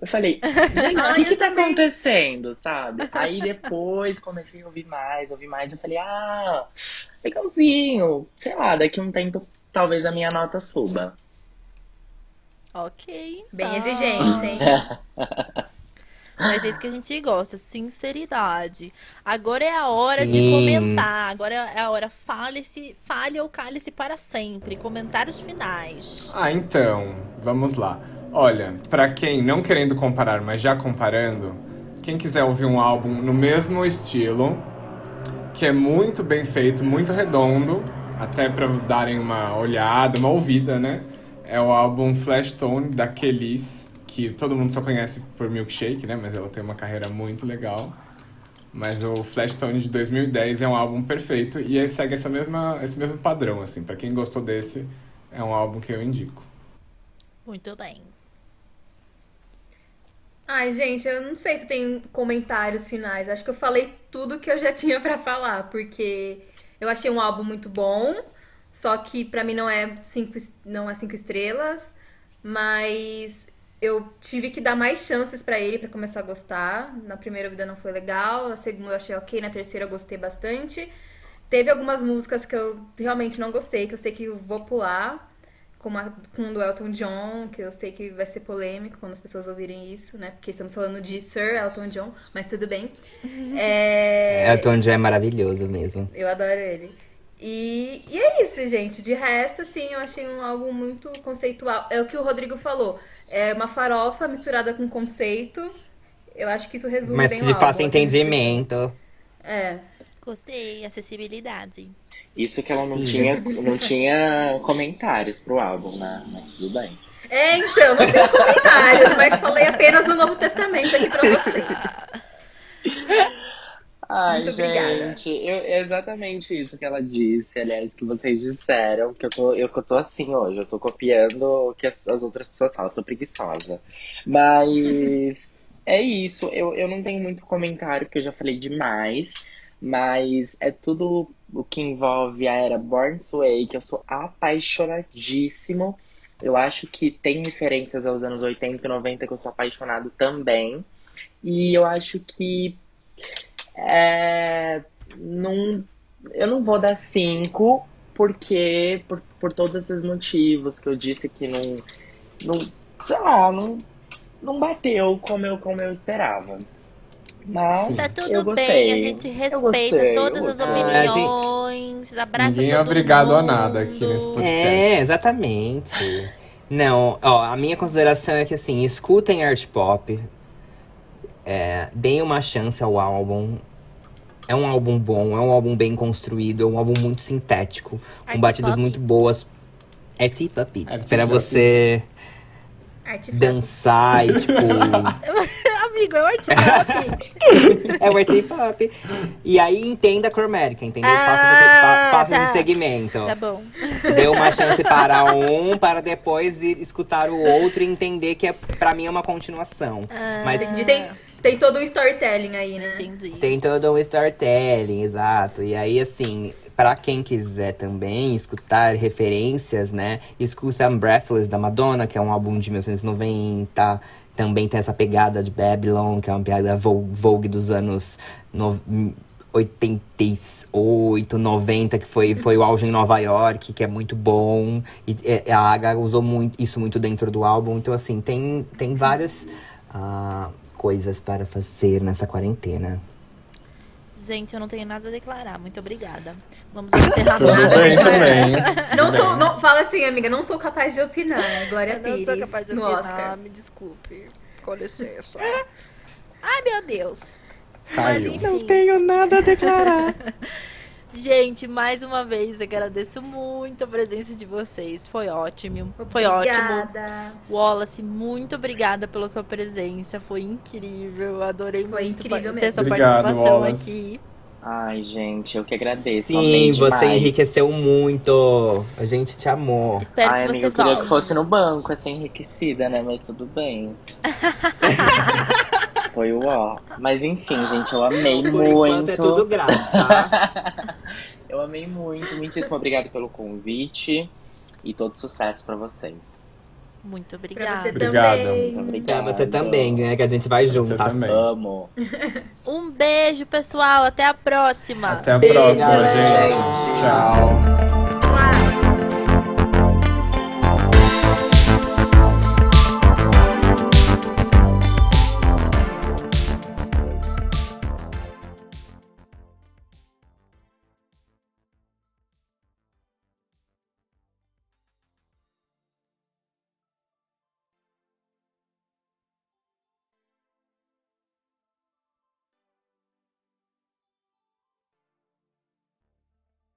Eu falei, gente, o que que tá acontecendo, sabe? Aí depois comecei a ouvir mais, ouvir mais, eu falei, ah, legalzinho, sei lá, daqui um tempo talvez a minha nota suba. Ok. Bem tá. exigente, hein? [laughs] Mas é isso que a gente gosta, sinceridade. Agora é a hora de Sim. comentar. Agora é a hora, fale-se, fale ou cale-se para sempre. Comentários finais. Ah, então, vamos lá. Olha, pra quem não querendo comparar, mas já comparando, quem quiser ouvir um álbum no mesmo estilo, que é muito bem feito, muito redondo, até pra darem uma olhada, uma ouvida, né? É o álbum Flash Tone da Kelis, que todo mundo só conhece por Milkshake, né? Mas ela tem uma carreira muito legal. Mas o Flash Tone de 2010 é um álbum perfeito e aí segue essa mesma, esse mesmo padrão, assim. Pra quem gostou desse, é um álbum que eu indico. Muito bem. Ai, gente, eu não sei se tem comentários finais. Acho que eu falei tudo que eu já tinha pra falar, porque eu achei um álbum muito bom, só que pra mim não é cinco, não é cinco estrelas, mas eu tive que dar mais chances pra ele pra começar a gostar. Na primeira vida não foi legal, na segunda eu achei ok, na terceira eu gostei bastante. Teve algumas músicas que eu realmente não gostei, que eu sei que eu vou pular, como a, com o do Elton John, que eu sei que vai ser polêmico quando as pessoas ouvirem isso, né? Porque estamos falando de Sir Elton John, mas tudo bem. [laughs] É, Elton John é maravilhoso mesmo. eu adoro ele. E, e é isso, gente. De resto, assim, eu achei um álbum muito conceitual. É o que o Rodrigo falou. É uma farofa misturada com conceito. Eu acho que isso resume Mas bem de álbum, fácil assim. entendimento. É. Gostei, acessibilidade. Isso que ela não Sim. tinha, não tinha comentários pro álbum, né? Mas tudo bem. É, então, não tenho comentários, mas falei apenas no Novo Testamento aqui pra vocês. [laughs] Ai, Muito gente, eu, é exatamente isso que ela disse, aliás, que vocês disseram, que eu tô, eu, eu tô assim hoje, eu tô copiando o que as, as outras pessoas falam, eu tô preguiçosa. Mas [laughs] é isso, eu, eu não tenho muito comentário, porque eu já falei demais, mas é tudo o que envolve a era Born Sway, que eu sou apaixonadíssimo. Eu acho que tem referências aos anos 80 e 90 que eu sou apaixonado também. E eu acho que é, não, eu não vou dar cinco, porque por, por todos esses motivos que eu disse que não, não sei lá, não, não bateu como eu, como eu esperava. Mas Tá eu tudo gostei. bem, a gente respeita gostei, todas as gostei. opiniões, abraça Ninguém é obrigado a mundo. nada aqui nesse podcast. É, exatamente. Não, ó, a minha consideração é que assim, escutem art pop. É, deem uma chance ao álbum. É um álbum bom, é um álbum bem construído, é um álbum muito sintético, Art com batidas pop? muito boas. Art Pra pop. você dançar e tipo. [laughs] Amigo, é o art pop. [laughs] é o art pop. E aí entenda a Chromatica, entendeu? Ah, faça tá. esse segmento. tá bom. Dê uma [laughs] chance para um, para depois ir escutar o outro e entender que é, pra mim é uma continuação. Mas Entendi. Tem, tem todo um storytelling aí, né? Entendi. tem todo um storytelling, exato. E aí, assim, pra quem quiser também escutar referências, né? Escuta Breathless da Madonna, que é um álbum de 1990. Também tem essa pegada de Babylon, que é uma pegada Vogue, dos anos no, 88, 90, que foi, foi o auge em Nova York, que é muito bom. E é, a Aga usou muito, isso muito dentro do álbum. Então, assim, tem, tem várias ah, coisas para fazer nessa quarentena. Gente, eu não tenho nada a declarar. Muito obrigada. Vamos encerrar Tudo nada. bem também. [laughs] Não sou, não, fala assim, amiga, não sou capaz de opinar. Glória a Eu não Pires, sou capaz de opinar, Oscar. me desculpe. Com licença. Ai, meu Deus. Mas Caiu. enfim. tenho nada a declarar. [laughs] Gente, mais uma vez agradeço muito a presença de vocês. Foi ótimo. Foi ótimo. Obrigada. Wallace, muito obrigada pela sua presença. Foi incrível. Adorei Foi muito incrível ter mesmo. sua Obrigado, participação Wallace. aqui. Ai, gente, eu que agradeço. Sim, amei você demais. enriqueceu muito. A gente te amou. Espero Ai, que amiga, você eu queria volte. que fosse no banco, assim, enriquecida, né? Mas tudo bem. [laughs] Foi o ó. Mas enfim, gente, eu amei Por muito. enquanto é tudo grátis, tá? [laughs] Eu amei muito. Muitíssimo obrigado pelo convite. E todo sucesso pra vocês. Muito Pra obrigada. você Obrigado. também. Muito Pra obrigado. você também, né? Que a gente vai junto. Tá? Amo. [laughs] Um beijo, pessoal. Até a próxima. Até a Beijo, próxima, galera. gente. Tchau.